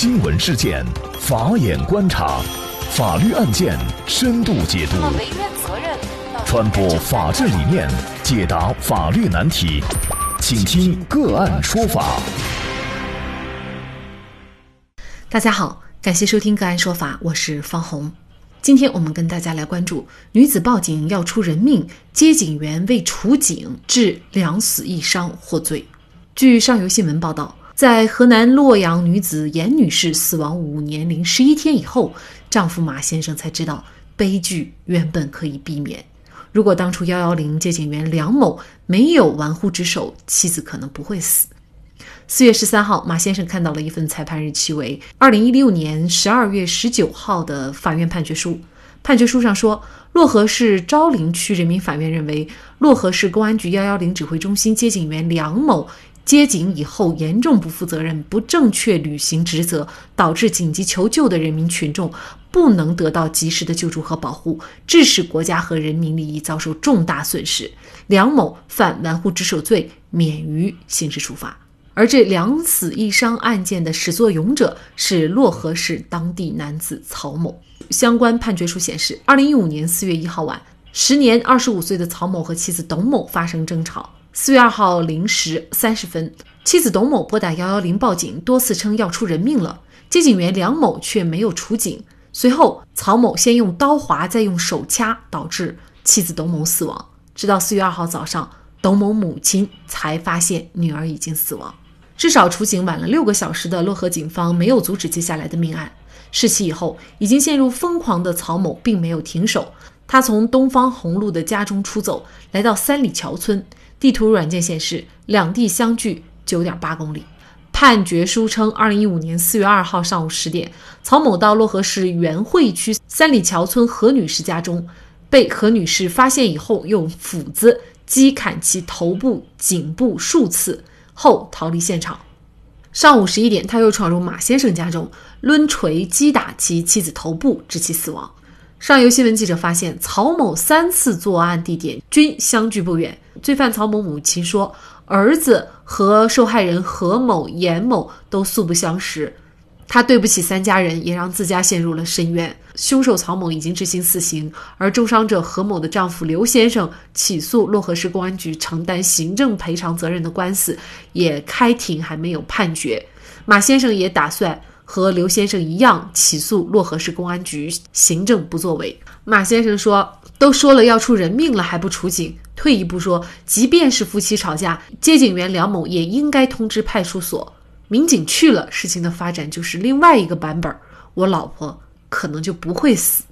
新闻事件，法眼观察，法律案件深度解读，传播法治理念，解答法律难题，请听个案说法。大家好，感谢收听个案说法，我是方红。今天我们跟大家来关注女子报警要出人命，接警员为处警致两死一伤获罪。据上游新闻报道。在河南洛阳女子严女士死亡五年零十一天以后，丈夫马先生才知道悲剧原本可以避免。如果当初幺幺零接警员梁某没有玩忽职守，妻子可能不会死。四月十三号，马先生看到了一份裁判日期为二零一六年十二月十九号的法院判决书。判决书上说，漯河市昭陵区人民法院认为，漯河市公安局幺幺零指挥中心接警员梁某。接警以后严重不负责任、不正确履行职责，导致紧急求救的人民群众不能得到及时的救助和保护，致使国家和人民利益遭受重大损失。梁某犯玩忽职守罪，免于刑事处罚。而这两死一伤案件的始作俑者是漯河市当地男子曹某。相关判决书显示，二零一五年四月一号晚，时年二十五岁的曹某和妻子董某发生争吵。四月二号零时三十分，妻子董某拨打幺幺零报警，多次称要出人命了。接警员梁某却没有出警。随后，曹某先用刀划，再用手掐，导致妻子董某死亡。直到四月二号早上，董某母亲才发现女儿已经死亡。至少出警晚了六个小时的漯河警方没有阻止接下来的命案。事起以后，已经陷入疯狂的曹某并没有停手，他从东方红路的家中出走，来到三里桥村。地图软件显示，两地相距九点八公里。判决书称，二零一五年四月二号上午十点，曹某到漯河市源汇区三里桥村何女士家中，被何女士发现以后，用斧子击砍其头部、颈部数次后逃离现场。上午十一点，他又闯入马先生家中，抡锤击打其妻子头部，致其死亡。上游新闻记者发现，曹某三次作案地点均相距不远。罪犯曹某母亲说，儿子和受害人何某、严某都素不相识，他对不起三家人，也让自家陷入了深渊。凶手曹某已经执行死刑，而重伤者何某的丈夫刘先生起诉漯河市公安局承担行政赔偿责任的官司也开庭，还没有判决。马先生也打算。和刘先生一样起诉漯河市公安局行政不作为。马先生说：“都说了要出人命了，还不出警？退一步说，即便是夫妻吵架，接警员梁某也应该通知派出所。民警去了，事情的发展就是另外一个版本。我老婆可能就不会死。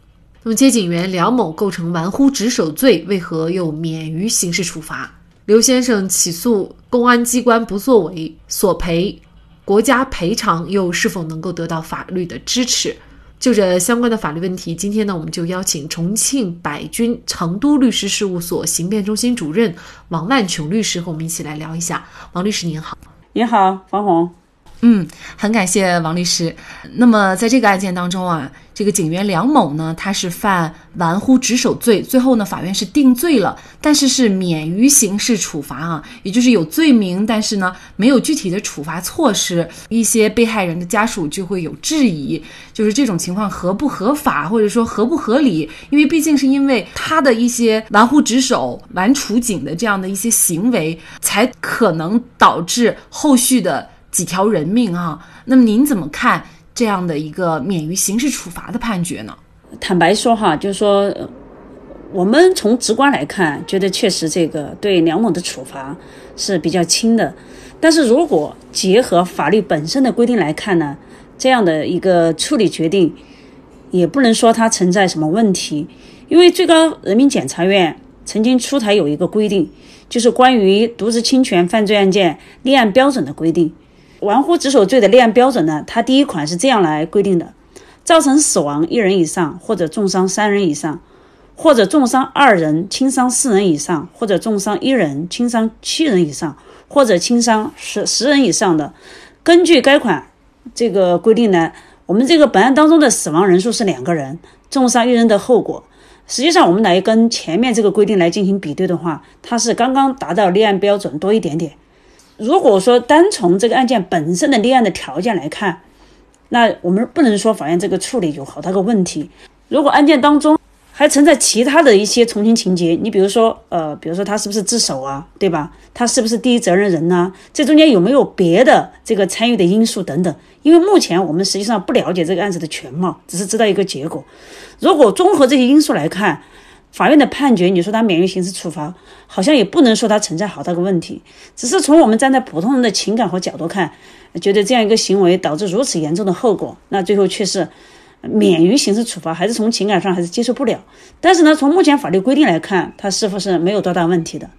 那么，接警员梁某构成玩忽职守罪，为何又免于刑事处罚？刘先生起诉公安机关不作为，索赔。”国家赔偿又是否能够得到法律的支持？就这相关的法律问题，今天呢，我们就邀请重庆百君成都律师事务所刑辩中心主任王万琼律师和我们一起来聊一下。王律师您好，你好，方红。嗯，很感谢王律师。那么在这个案件当中啊，这个警员梁某呢，他是犯玩忽职守罪，最后呢，法院是定罪了，但是是免于刑事处罚啊，也就是有罪名，但是呢，没有具体的处罚措施。一些被害人的家属就会有质疑，就是这种情况合不合法，或者说合不合理？因为毕竟是因为他的一些玩忽职守、玩处警的这样的一些行为，才可能导致后续的。几条人命啊！那么您怎么看这样的一个免于刑事处罚的判决呢？坦白说哈，就是说，我们从直观来看，觉得确实这个对梁某的处罚是比较轻的。但是如果结合法律本身的规定来看呢，这样的一个处理决定也不能说它存在什么问题，因为最高人民检察院曾经出台有一个规定，就是关于渎职侵权犯罪案件立案标准的规定。玩忽职守罪的立案标准呢？它第一款是这样来规定的：造成死亡一人以上，或者重伤三人以上，或者重伤二人、轻伤四人以上，或者重伤一人、轻伤七人以上，或者轻伤十十人以上的，根据该款这个规定呢，我们这个本案当中的死亡人数是两个人，重伤一人的后果，实际上我们来跟前面这个规定来进行比对的话，它是刚刚达到立案标准多一点点。如果说单从这个案件本身的立案的条件来看，那我们不能说法院这个处理有好大个问题。如果案件当中还存在其他的一些从轻情节，你比如说，呃，比如说他是不是自首啊，对吧？他是不是第一责任人呢？这中间有没有别的这个参与的因素等等？因为目前我们实际上不了解这个案子的全貌，只是知道一个结果。如果综合这些因素来看，法院的判决，你说他免于刑事处罚，好像也不能说他存在好大个问题。只是从我们站在普通人的情感和角度看，觉得这样一个行为导致如此严重的后果，那最后却是。免于刑事处罚，还是从情感上还是接受不了。但是呢，从目前法律规定来看，他似乎是没有多大问题的。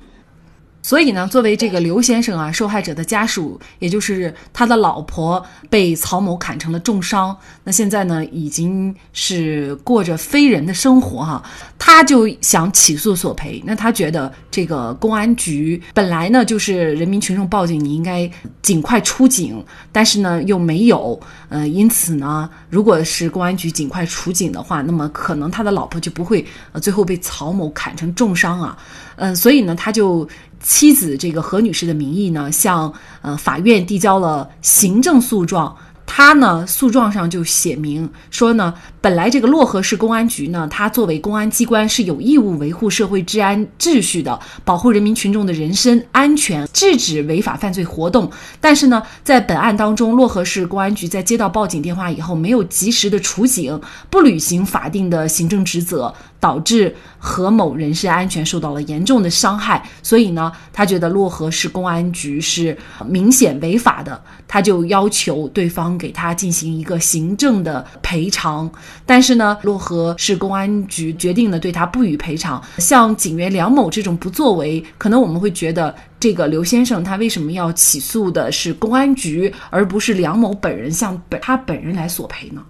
所以呢，作为这个刘先生啊，受害者的家属，也就是他的老婆被曹某砍成了重伤，那现在呢，已经是过着非人的生活哈。他就想起诉索赔，那他觉得这个公安局本来呢就是人民群众报警，你应该尽快出警，但是呢又没有，呃，因此呢，如果是公安局尽快出警的话，那么可能他的老婆就不会呃最后被曹某砍成重伤啊，嗯，所以呢，他就。妻子这个何女士的名义呢，向呃法院递交了行政诉状。他呢，诉状上就写明说呢，本来这个漯河市公安局呢，它作为公安机关是有义务维护社会治安秩序的，保护人民群众的人身安全，制止违法犯罪活动。但是呢，在本案当中，漯河市公安局在接到报警电话以后，没有及时的出警，不履行法定的行政职责。导致何某人身安全受到了严重的伤害，所以呢，他觉得漯河市公安局是明显违法的，他就要求对方给他进行一个行政的赔偿。但是呢，漯河市公安局决定呢对他不予赔偿。像警员梁某这种不作为，可能我们会觉得这个刘先生他为什么要起诉的是公安局，而不是梁某本人向本他本人来索赔呢？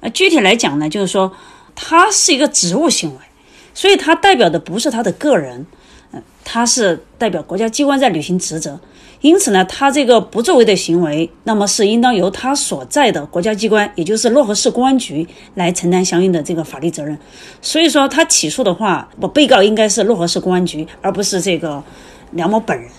呃，具体来讲呢，就是说。他是一个职务行为，所以他代表的不是他的个人，嗯，他是代表国家机关在履行职责，因此呢，他这个不作为的行为，那么是应当由他所在的国家机关，也就是漯河市公安局来承担相应的这个法律责任。所以说，他起诉的话，不，被告应该是漯河市公安局，而不是这个梁某本人。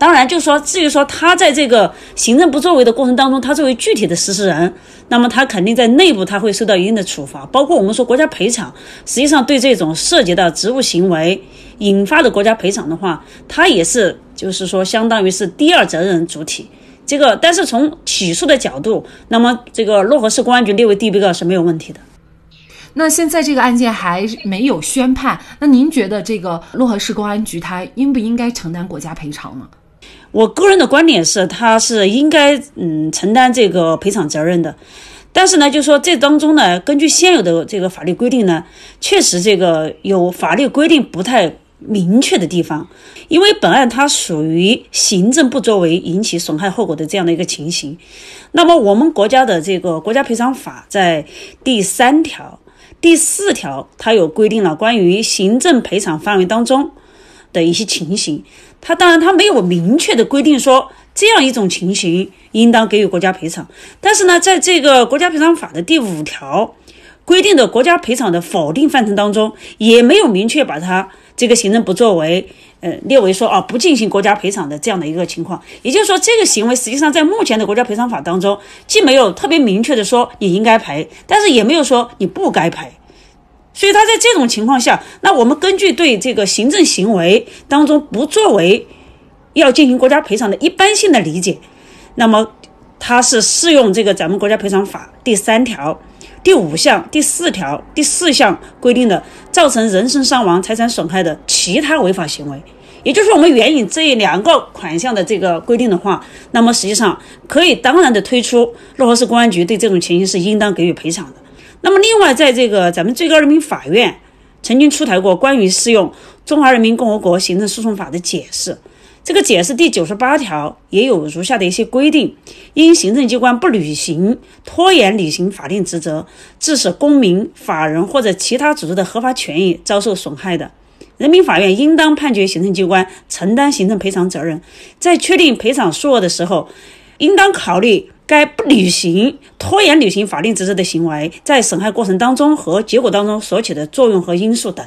当然，就是说，至于说他在这个行政不作为的过程当中，他作为具体的实施人，那么他肯定在内部他会受到一定的处罚。包括我们说国家赔偿，实际上对这种涉及到职务行为引发的国家赔偿的话，他也是就是说相当于是第二责任主体。这个，但是从起诉的角度，那么这个漯河市公安局列为第一被告是没有问题的。那现在这个案件还没有宣判，那您觉得这个漯河市公安局他应不应该承担国家赔偿呢？我个人的观点是，他是应该嗯承担这个赔偿责任的，但是呢，就说这当中呢，根据现有的这个法律规定呢，确实这个有法律规定不太明确的地方，因为本案它属于行政不作为引起损害后果的这样的一个情形。那么我们国家的这个国家赔偿法在第三条、第四条，它有规定了关于行政赔偿范围当中的一些情形。他当然，他没有明确的规定说这样一种情形应当给予国家赔偿。但是呢，在这个国家赔偿法的第五条规定的国家赔偿的否定范畴当中，也没有明确把它这个行政不作为，呃，列为说啊不进行国家赔偿的这样的一个情况。也就是说，这个行为实际上在目前的国家赔偿法当中，既没有特别明确的说你应该赔，但是也没有说你不该赔。所以他在这种情况下，那我们根据对这个行政行为当中不作为要进行国家赔偿的一般性的理解，那么它是适用这个咱们国家赔偿法第三条第五项第四条第四项规定的造成人身伤亡、财产损害的其他违法行为，也就是说我们援引这两个款项的这个规定的话，那么实际上可以当然的推出漯河市公安局对这种情形是应当给予赔偿的。那么，另外，在这个咱们最高人民法院曾经出台过关于适用《中华人民共和国行政诉讼法》的解释，这个解释第九十八条也有如下的一些规定：因行政机关不履行、拖延履行法定职责，致使公民、法人或者其他组织的合法权益遭受损害的，人民法院应当判决行政机关承担行政赔偿责任。在确定赔偿数额的时候，应当考虑。该不履行、拖延履行法定职责的行为，在损害过程当中和结果当中所起的作用和因素等。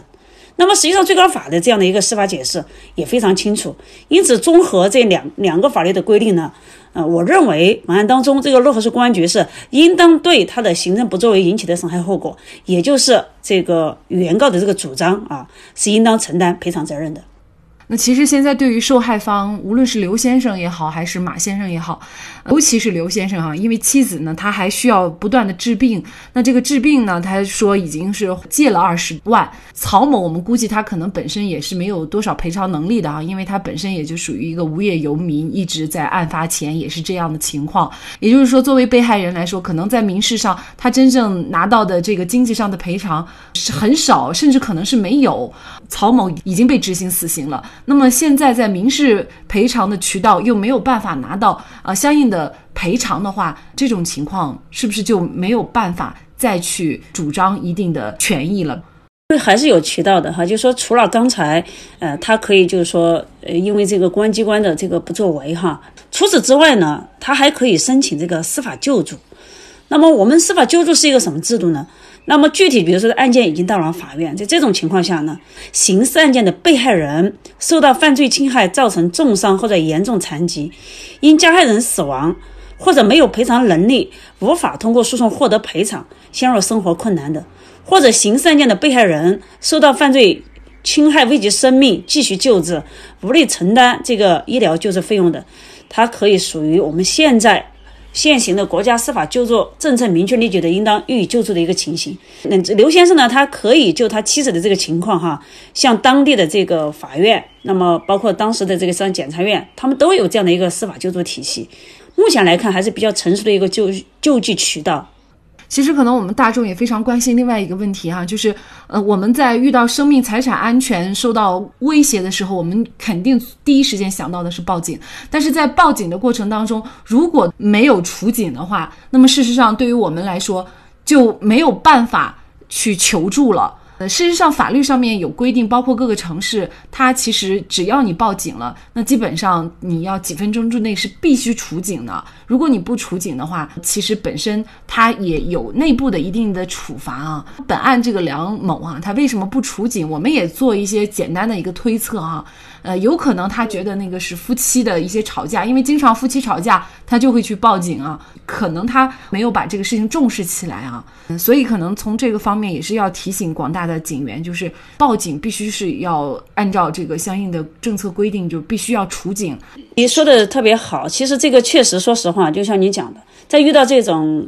那么，实际上最高法的这样的一个司法解释也非常清楚。因此，综合这两两个法律的规定呢，呃，我认为本案当中，这个漯河市公安局是应当对他的行政不作为引起的损害后果，也就是这个原告的这个主张啊，是应当承担赔偿责任的。那其实现在对于受害方，无论是刘先生也好，还是马先生也好，尤其是刘先生哈，因为妻子呢，他还需要不断的治病。那这个治病呢，他说已经是借了二十万。曹某，我们估计他可能本身也是没有多少赔偿能力的啊，因为他本身也就属于一个无业游民，一直在案发前也是这样的情况。也就是说，作为被害人来说，可能在民事上他真正拿到的这个经济上的赔偿是很少，甚至可能是没有。曹某已经被执行死刑了。那么现在在民事赔偿的渠道又没有办法拿到啊相应的赔偿的话，这种情况是不是就没有办法再去主张一定的权益了？这，还是有渠道的哈。就是说，除了刚才呃，他可以就是说呃，因为这个公安机关的这个不作为哈，除此之外呢，他还可以申请这个司法救助。那么我们司法救助是一个什么制度呢？那么具体，比如说案件已经到了法院，在这种情况下呢，刑事案件的被害人受到犯罪侵害，造成重伤或者严重残疾，因加害人死亡或者没有赔偿能力，无法通过诉讼获得赔偿，陷入生活困难的，或者刑事案件的被害人受到犯罪侵害危及生命，继续救治无力承担这个医疗救治费用的，他可以属于我们现在。现行的国家司法救助政策明确列举的应当予以救助的一个情形。那刘先生呢？他可以就他妻子的这个情况哈，向当地的这个法院，那么包括当时的这个上检察院，他们都有这样的一个司法救助体系。目前来看，还是比较成熟的一个救救济渠道。其实可能我们大众也非常关心另外一个问题哈，就是，呃，我们在遇到生命财产安全受到威胁的时候，我们肯定第一时间想到的是报警。但是在报警的过程当中，如果没有处警的话，那么事实上对于我们来说就没有办法去求助了。呃，事实上，法律上面有规定，包括各个城市，它其实只要你报警了，那基本上你要几分钟之内是必须处警的。如果你不处警的话，其实本身它也有内部的一定的处罚啊。本案这个梁某啊，他为什么不处警？我们也做一些简单的一个推测啊。呃，有可能他觉得那个是夫妻的一些吵架，因为经常夫妻吵架，他就会去报警啊。可能他没有把这个事情重视起来啊，所以可能从这个方面也是要提醒广大的警员，就是报警必须是要按照这个相应的政策规定，就必须要处警。你说的特别好，其实这个确实，说实话，就像你讲的，在遇到这种。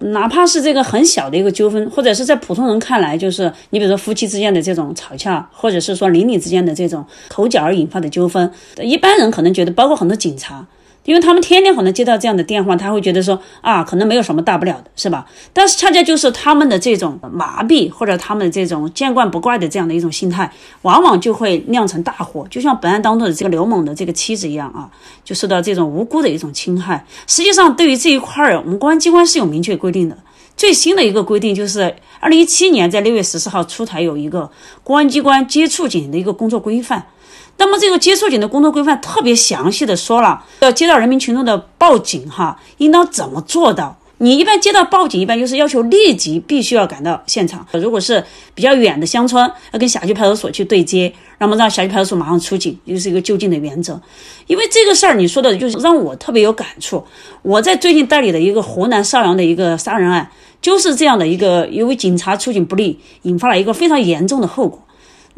哪怕是这个很小的一个纠纷，或者是在普通人看来，就是你比如说夫妻之间的这种吵架，或者是说邻里之间的这种口角而引发的纠纷，一般人可能觉得，包括很多警察。因为他们天天可能接到这样的电话，他会觉得说啊，可能没有什么大不了的，是吧？但是恰恰就是他们的这种麻痹，或者他们这种见惯不怪的这样的一种心态，往往就会酿成大祸。就像本案当中的这个刘某的这个妻子一样啊，就受到这种无辜的一种侵害。实际上，对于这一块儿，我们公安机关是有明确规定的。最新的一个规定就是二零一七年在六月十四号出台有一个公安机关接触警的一个工作规范。那么这个接触警的工作规范特别详细的说了，要接到人民群众的报警哈，应当怎么做到？你一般接到报警，一般就是要求立即必须要赶到现场。如果是比较远的乡村，要跟辖区派出所去对接，那么让辖区派出所马上出警，就是一个就近的原则。因为这个事儿你说的就是让我特别有感触。我在最近代理的一个湖南邵阳的一个杀人案，就是这样的一个，因为警察出警不力，引发了一个非常严重的后果。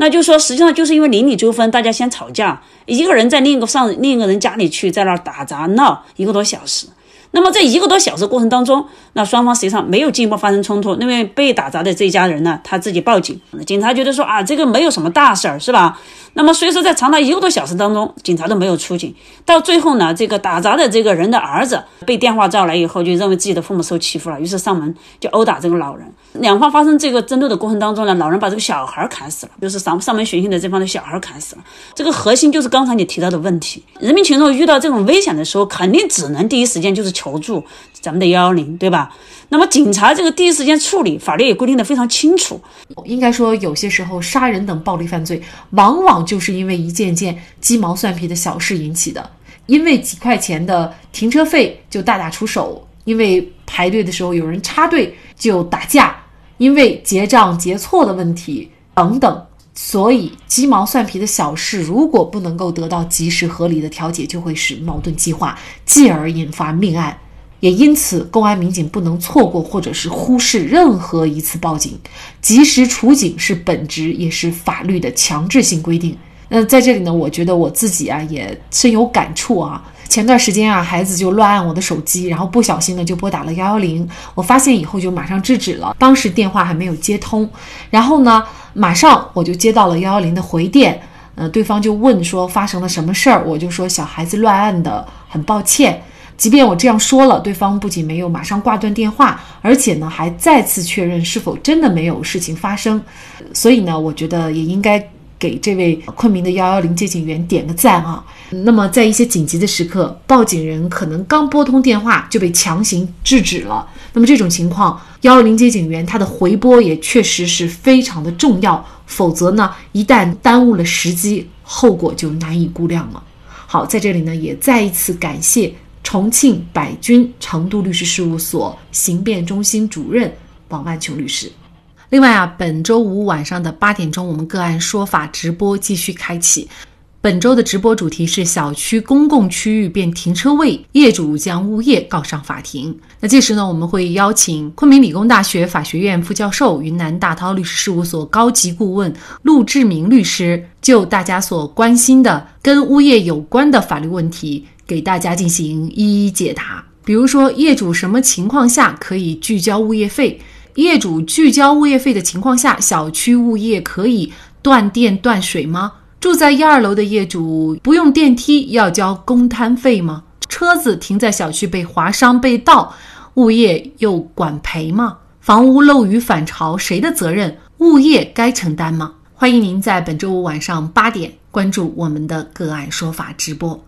那就说，实际上就是因为邻里纠纷，大家先吵架，一个人在另一个上另一个人家里去，在那儿打砸闹一个多小时。那么在一个多小时过程当中，那双方实际上没有进一步发生冲突。那么被打砸的这一家人呢，他自己报警，警察觉得说啊，这个没有什么大事儿，是吧？那么所以说，在长达一个多小时当中，警察都没有出警。到最后呢，这个打砸的这个人的儿子被电话叫来以后，就认为自己的父母受欺负了，于是上门就殴打这个老人。两方发生这个争斗的过程当中呢，老人把这个小孩砍死了，就是上上门寻衅的这方的小孩砍死了。这个核心就是刚才你提到的问题：人民群众遇到这种危险的时候，肯定只能第一时间就是求助咱们的幺幺零，对吧？那么警察这个第一时间处理，法律也规定的非常清楚。应该说，有些时候杀人等暴力犯罪，往往就是因为一件件鸡毛蒜皮的小事引起的，因为几块钱的停车费就大打出手，因为排队的时候有人插队就打架，因为结账结错的问题等等。所以鸡毛蒜皮的小事，如果不能够得到及时合理的调解，就会使矛盾激化，继而引发命案。也因此，公安民警不能错过或者是忽视任何一次报警，及时处警是本职，也是法律的强制性规定。那在这里呢，我觉得我自己啊也深有感触啊。前段时间啊，孩子就乱按我的手机，然后不小心呢就拨打了幺幺零。我发现以后就马上制止了，当时电话还没有接通，然后呢，马上我就接到了幺幺零的回电，呃，对方就问说发生了什么事儿，我就说小孩子乱按的，很抱歉。即便我这样说了，对方不仅没有马上挂断电话，而且呢还再次确认是否真的没有事情发生。所以呢，我觉得也应该。给这位昆明的幺幺零接警员点个赞啊！那么，在一些紧急的时刻，报警人可能刚拨通电话就被强行制止了。那么这种情况，幺幺零接警员他的回拨也确实是非常的重要，否则呢，一旦耽误了时机，后果就难以估量了。好，在这里呢，也再一次感谢重庆百君成都律师事务所刑辩中心主任王万琼律师。另外啊，本周五晚上的八点钟，我们个案说法直播继续开启。本周的直播主题是小区公共区域变停车位，业主将物业告上法庭。那届时呢，我们会邀请昆明理工大学法学院副教授、云南大韬律师事务所高级顾问陆志明律师，就大家所关心的跟物业有关的法律问题，给大家进行一一解答。比如说，业主什么情况下可以拒交物业费？业主拒交物业费的情况下，小区物业可以断电断水吗？住在一二楼的业主不用电梯要交公摊费吗？车子停在小区被划伤被盗，物业又管赔吗？房屋漏雨反潮谁的责任？物业该承担吗？欢迎您在本周五晚上八点关注我们的个案说法直播。